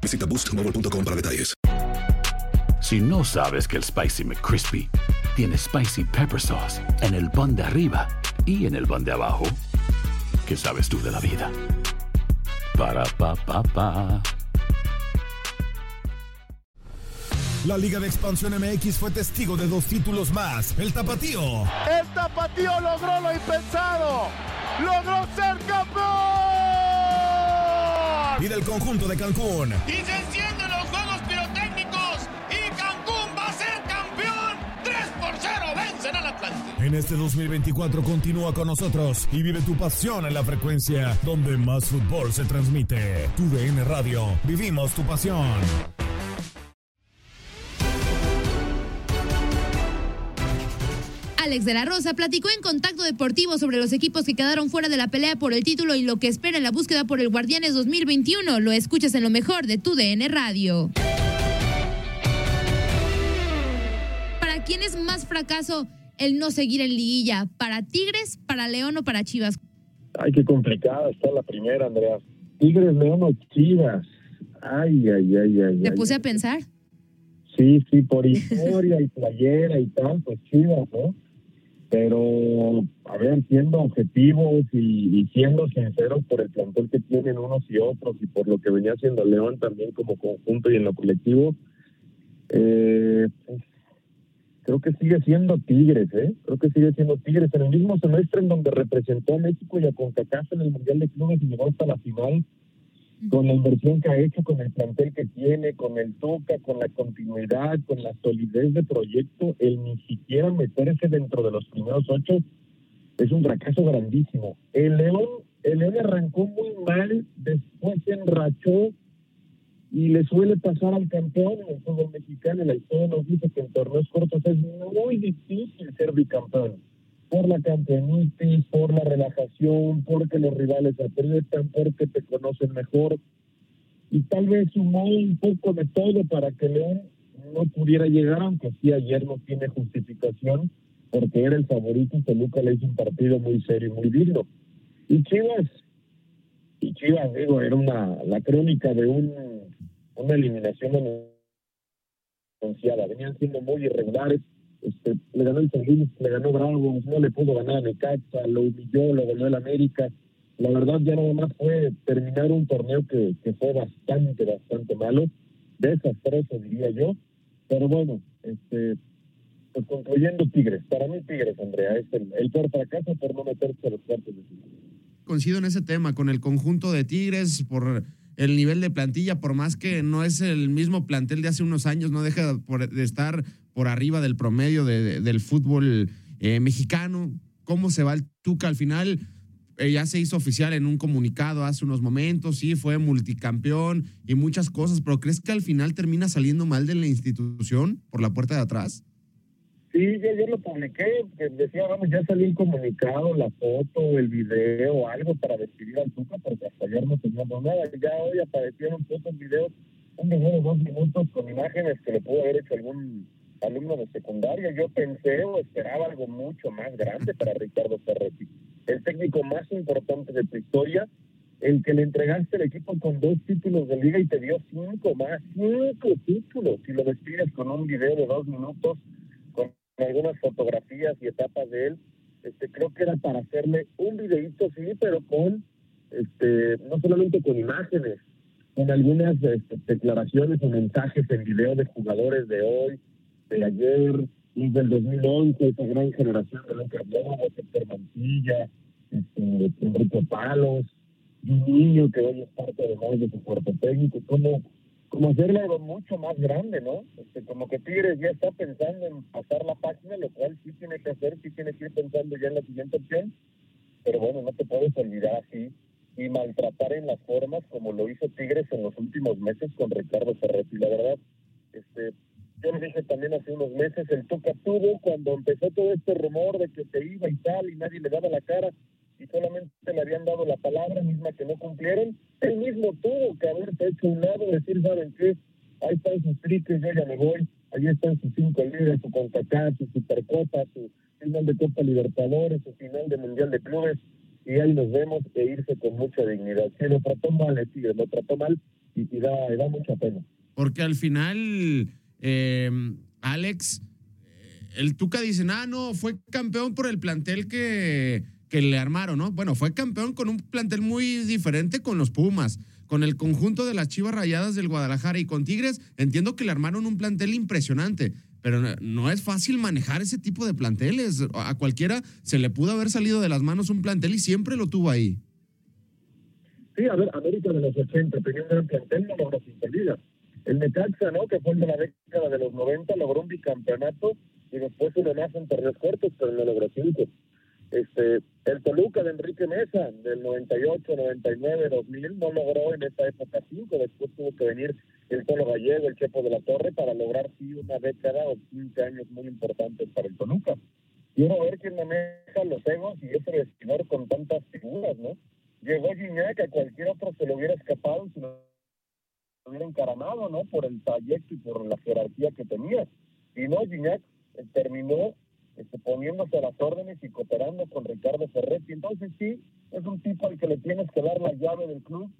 Visita boostmobile.com para detalles. Si no sabes que el Spicy McCrispy tiene Spicy Pepper Sauce en el pan de arriba y en el pan de abajo, ¿qué sabes tú de la vida? Para, pa, pa, pa. La Liga de Expansión MX fue testigo de dos títulos más. El Tapatío. El Tapatío logró lo impensado. Logró ser campeón. Y del conjunto de Cancún. Y se encienden los juegos pirotécnicos. Y Cancún va a ser campeón. 3 por 0 vencen al Atlante. En este 2024 continúa con nosotros y vive tu pasión en la frecuencia donde más fútbol se transmite. Tu DN Radio. Vivimos tu pasión. Alex de la Rosa platicó en Contacto Deportivo sobre los equipos que quedaron fuera de la pelea por el título y lo que espera en la búsqueda por el Guardianes 2021. Lo escuchas en lo mejor de tu DN Radio. ¿Para quién es más fracaso el no seguir en liguilla? ¿Para Tigres, para León o para Chivas? Ay, qué complicada está la primera, Andrea. Tigres, León o Chivas. Ay, ay, ay, ay. ¿Te puse ay. a pensar? Sí, sí, por historia y playera y tal, pues Chivas, ¿no? Pero, a ver, siendo objetivos y, siendo sinceros por el plantel que tienen unos y otros y por lo que venía haciendo León también como conjunto y en lo colectivo, eh, pues, creo que sigue siendo Tigres, ¿eh? Creo que sigue siendo Tigres. En el mismo semestre en donde representó México y a CONCACAF en el Mundial de Clubes y llegó hasta la final, con la inversión que ha hecho, con el plantel que tiene, con el toca, con la continuidad, con la solidez de proyecto, el ni siquiera meterse dentro de los primeros ocho es un fracaso grandísimo. El León, el León arrancó muy mal, después se enrachó y le suele pasar al campeón en el fútbol mexicano. La historia nos dice que en torneos cortos es muy difícil ser bicampeón por la campeonitis, por la relajación, porque los rivales aprietan, porque te conocen mejor. Y tal vez sumó un poco de todo para que León no pudiera llegar, aunque sí ayer no tiene justificación, porque era el favorito y Toluca le hizo un partido muy serio y muy digno. Y Chivas, y Chivas, digo, era una la crónica de un, una eliminación anunciada. Venían siendo muy irregulares, este, le ganó el Luis, le ganó Bravos, no le pudo ganar a Necaxa, lo humilló, lo ganó el América. La verdad ya nada más fue terminar un torneo que, que fue bastante, bastante malo, desastroso diría yo, pero bueno, este, pues concluyendo Tigres, para mí Tigres, Andrea, es el, el peor fracaso por no meterse a los cuartos de final. Coincido en ese tema con el conjunto de Tigres por el nivel de plantilla, por más que no es el mismo plantel de hace unos años, no deja de estar por arriba del promedio de- de- del fútbol eh, mexicano. ¿Cómo se va el Tuca al final? Eh, ya se hizo oficial en un comunicado hace unos momentos, sí, fue multicampeón y muchas cosas, pero ¿crees que al final termina saliendo mal de la institución por la puerta de atrás? Sí, yo, yo lo publiqué, que decía, vamos, ya salió el comunicado, la foto, el video, algo para decidir al Tuca, porque hasta ayer no teníamos nada. Ya hoy aparecieron fotos, videos, un video de dos minutos con imágenes que le pudo haber hecho algún alumno de secundaria. Yo pensé o esperaba algo mucho más grande para Ricardo Ferretti. El técnico más importante de tu historia, el que le entregaste el equipo con dos títulos de liga y te dio cinco más, cinco títulos. Y lo despides con un video de dos minutos con algunas fotografías y etapas de él. Este, creo que era para hacerle un videíto, sí, pero con, este, no solamente con imágenes, con algunas este, declaraciones o mensajes en video de jugadores de hoy, de ayer, y del 2011, esa gran generación de Lucas Lobo, Héctor Mantilla, este, Enrique Palos, y un niño que hoy es parte además de su cuerpo técnico, como, como hacerlo algo mucho más grande, ¿no? Este, como que Tigres ya está pensando en pasar la página, lo cual sí tiene que hacer, sí tiene que ir pensando ya en la siguiente opción, pero bueno, no te puedes olvidar así y maltratar en las formas como lo hizo Tigres en los últimos meses con Ricardo Ferretti. La verdad, este, yo le dije también hace unos meses, el Tuca tuvo cuando empezó todo este rumor de que se iba y tal y nadie le daba la cara y solamente le habían dado la palabra misma que no cumplieron, él mismo tuvo que haberse hecho un lado, decir, ¿saben qué? Ahí están sus triques, yo ya me voy, ahí están sus cinco líderes, su CONCACAF, su Supercopa, su final de Copa Libertadores, su final de Mundial de Clubes, y ahí nos vemos e irse con mucha dignidad. Si lo trató mal Tigre, lo trató mal y, y da, da mucha pena. Porque al final, eh, Alex, eh, el Tuca dice, ah, no, fue campeón por el plantel que, que le armaron, ¿no? Bueno, fue campeón con un plantel muy diferente con los Pumas, con el conjunto de las Chivas Rayadas del Guadalajara y con Tigres, entiendo que le armaron un plantel impresionante, pero no, es fácil manejar ese tipo de planteles. A cualquiera se le pudo haber salido de las manos un plantel y siempre lo tuvo ahí. Sí, a ver, América de los 80 tenía un gran plantel, no logró sin salida. El Necaxa, ¿no? Que fue el de la década de los 90, logró un bicampeonato y después le nace en torneos cortos, pero no logró cinco. Este, el Toluca de Enrique Mesa, del 98, 99, 2000, no logró en esa época cinco. Después tuvo que venir el Tolo Gallego, el Chepo de la Torre, para lograr sí una década o 15 años muy importantes para el Toluca. Quiero ver quién maneja los egos y ese vestidor con tantas figuras, ¿no? Llegó Gignac, a cualquier otro se le hubiera escapado si lo hubiera encaramado, ¿no? Por el trayecto y por la jerarquía que tenía. Y no, Gignac eh, terminó este, poniéndose a las órdenes y cooperando con Ricardo Ferretti. Entonces sí, es un tipo al que le tienes que dar la llave del club.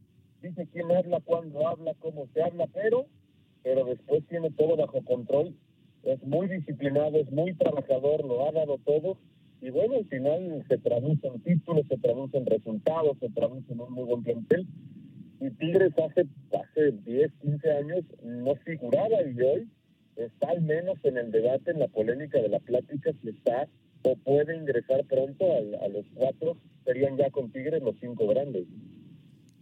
Dice quién habla, cuándo habla, cómo se habla, pero, pero después tiene todo bajo control. Es muy disciplinado, es muy trabajador, lo ha dado todo. Y bueno, al final se traduce en títulos, se traduce en resultados, se traduce en un muy buen plantel. Y Tigres hace, hace 10, 15 años no figuraba y hoy está al menos en el debate, en la polémica de la plática, si está o puede ingresar pronto a, a los cuatro, serían ya con Tigres los cinco grandes.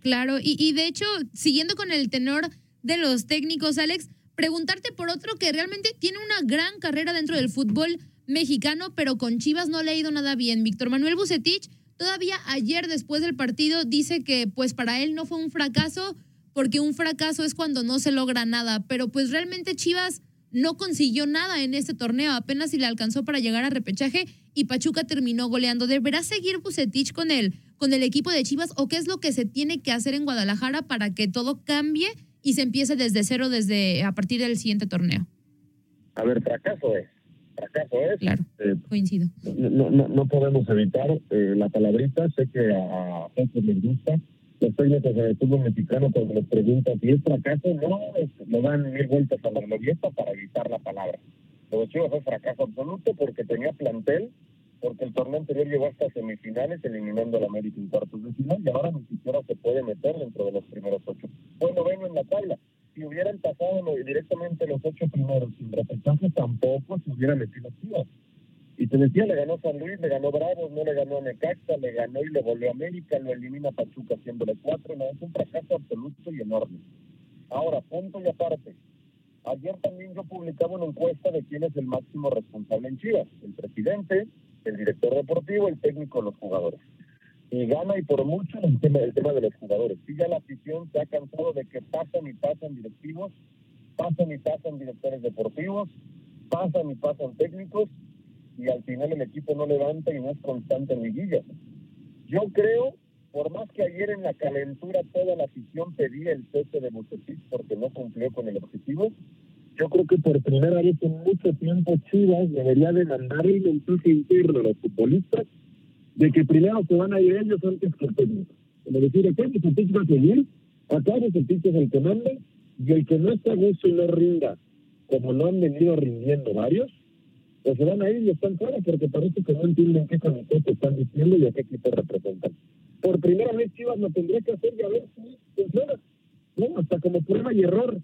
Claro, y, y de hecho, siguiendo con el tenor de los técnicos, Alex, preguntarte por otro que realmente tiene una gran carrera dentro del fútbol mexicano, pero con Chivas no le ha ido nada bien. Víctor Manuel Bucetich todavía ayer después del partido dice que pues para él no fue un fracaso porque un fracaso es cuando no se logra nada, pero pues realmente Chivas no consiguió nada en este torneo, apenas si le alcanzó para llegar a repechaje y Pachuca terminó goleando. ¿Deberá seguir Bucetich con el, con el equipo de Chivas o qué es lo que se tiene que hacer en Guadalajara para que todo cambie y se empiece desde cero desde a partir del siguiente torneo? A ver, fracaso es. Fracaso es. Claro, Eh, coincido. no, no, no podemos evitar eh, la palabrita. Sé que a José les gusta. Los técnicos del fútbol mexicano, cuando les preguntan si es fracaso, no, le dan mil vueltas a la glorieta para evitar la palabra. Lo de Chivas fue fracaso absoluto porque tenía plantel, porque el torneo anterior llegó hasta semifinales eliminando al América en cuartos de final y ahora ni siquiera se puede meter dentro de los primeros ocho. Fue noveno en la tabla. Si hubieran pasado directamente los ocho primeros sin repechaje, tampoco se hubiera metido Chivas. Y te decía, le ganó San Luis, le ganó Bravos, no le ganó Necaxa, le ganó y le volvió a América, lo elimina Pachuca haciéndole cuatro, no, es un fracaso absoluto y enorme. Ahora, punto y aparte. Ayer también yo publicaba una encuesta de quién es el máximo responsable en Chivas, el presidente, el director deportivo, el técnico, los jugadores. Y gana y por mucho el tema, el tema de los jugadores. Sí, ya la afición se ha cansado de que pasan y pasan directivos, pasan y pasan directores deportivos, pasan y pasan técnicos, y al final el equipo no levanta y no es constante en liguillas. Yo creo, por más que ayer en la calentura toda la afición pedía el cese de Bucetich porque no cumplió con el objetivo, yo creo que por primera vez en mucho tiempo Chivas debería de mandar el mensaje interno a los futbolistas de que primero se van a ir ellos antes que el técnico. Como decir, acá Bucetich va a seguir, acá Bucetich es el que manda, y el que no está a gusto y no rinda, como lo han venido rindiendo varios, pues se van a ir y están fuera porque parece que no entienden qué comité te están diciendo y a qué equipo representan. Por primera vez Chivas lo tendría que hacer y a ver si funciona. ¿no? Hasta como prueba y error.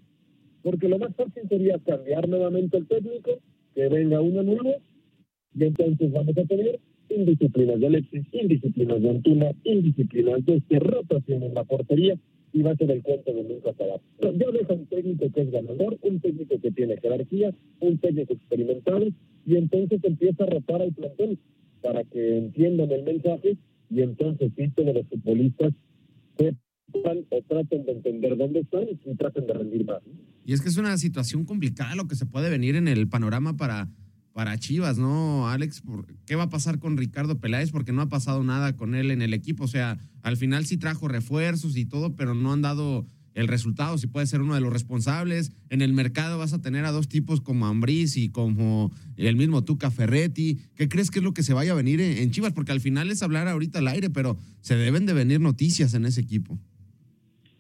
Porque lo más fácil sería cambiar nuevamente el técnico, que venga uno nuevo, y entonces vamos a tener indisciplinas de Alexis, indisciplinas de Antuna, indisciplinas de este rotación en la portería, y va a ser el cuento de nunca acabar. Yo dejo un técnico que es ganador, un técnico que tiene jerarquía, un técnico experimentado, y entonces empieza a rotar al plantel para que entiendan el mensaje, y entonces sí, todos los futbolistas sepan o traten de entender dónde están y traten de rendir más. Y es que es una situación complicada lo que se puede venir en el panorama para, para Chivas, ¿no, Alex? ¿Qué va a pasar con Ricardo Peláez? Porque no ha pasado nada con él en el equipo. O sea, al final sí trajo refuerzos y todo, pero no han dado el resultado. Si puede ser uno de los responsables. En el mercado vas a tener a dos tipos como Ambriz y como el mismo Tuca Ferretti. ¿Qué crees que es lo que se vaya a venir en, Chivas? Porque al final es hablar ahorita al aire, pero se deben de venir noticias en ese equipo.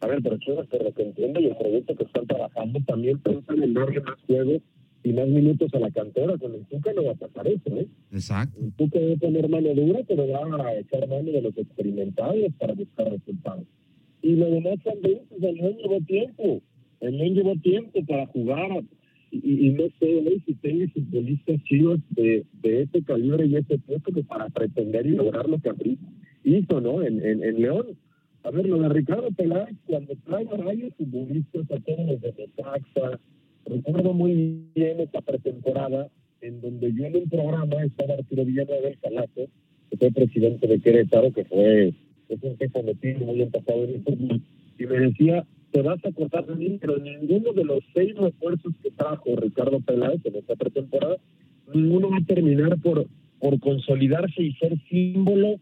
A ver, pero Chivas, por lo que entiendo y el proyecto que están trabajando, también piensan en darle más juegos y más minutos a la cantera. Con el Tuca no va a pasar eso, ¿eh? Exacto. El Tuca debe poner mano dura, pero va a echar mano de los experimentados para buscar resultados. Y lo demás también, pues el León llevó tiempo. El León llevó tiempo para jugar. Y, y- no sé ¿eh? si tenga futbolistas chivas de, de ese calibre y ese peso como para pretender y lograr lo que Abril hizo, ¿no? En, en, en León. A ver, lo de Ricardo Peláez, cuando trae a varios futbolistas, a todos los de Necaxa, recuerdo muy bien esta pretemporada en donde yo en un programa estaba Arturo Villanueva del Calazo, que fue presidente de Querétaro, que fue es un tipo metido muy empapado en el fútbol, y me decía, te vas a acordar de mí, pero ninguno de los seis refuerzos que trajo Ricardo Peláez en esta pretemporada, ninguno va a terminar por, por consolidarse y ser símbolo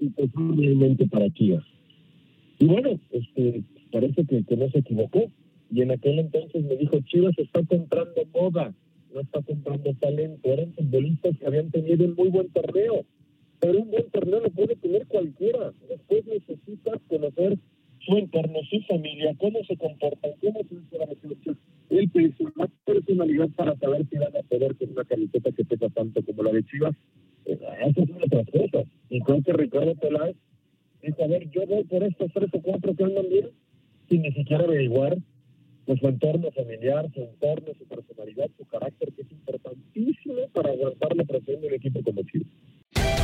y posiblemente para Chivas. Y bueno, este, parece que no se equivocó. Y en aquel entonces me dijo, Chivas está comprando moda, no está comprando talento. Eran futbolistas que habían tenido un muy buen torneo. Pero un buen torneo lo puede tener cualquiera. Después necesitas conocer su entorno, su familia, cómo se comportan, cómo se. El peso, la personalidad para saber si van a poder con una camiseta que pesa tanto como la de Chivas. Eh, Esas son otras cosas. Y creo que Ricardo Peláez dijo, a ver, yo voy por estos tres o cuatro que andan bien, sin ni siquiera averiguar pues, su entorno familiar, su entorno, su personalidad, su carácter, que es importantísimo para aguantar la presión de equipo como Chivas.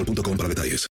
boostmobile.com para detalles.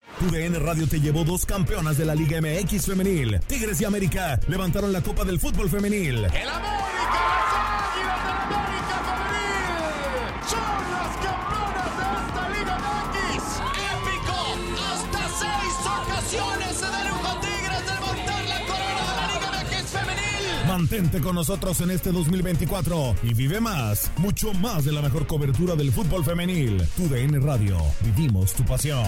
Tu DN Radio te llevó dos campeonas de la Liga MX femenil. Tigres y América levantaron la Copa del Fútbol femenil. El América, las Águilas del América Femenil son las campeonas de esta Liga MX. ¡Épico! Hasta seis ocasiones se dieron con Tigres de la corona de la Liga MX femenil. Mantente con nosotros en este 2024 y vive más, mucho más de la mejor cobertura del fútbol femenil. Tu DN Radio, vivimos tu pasión.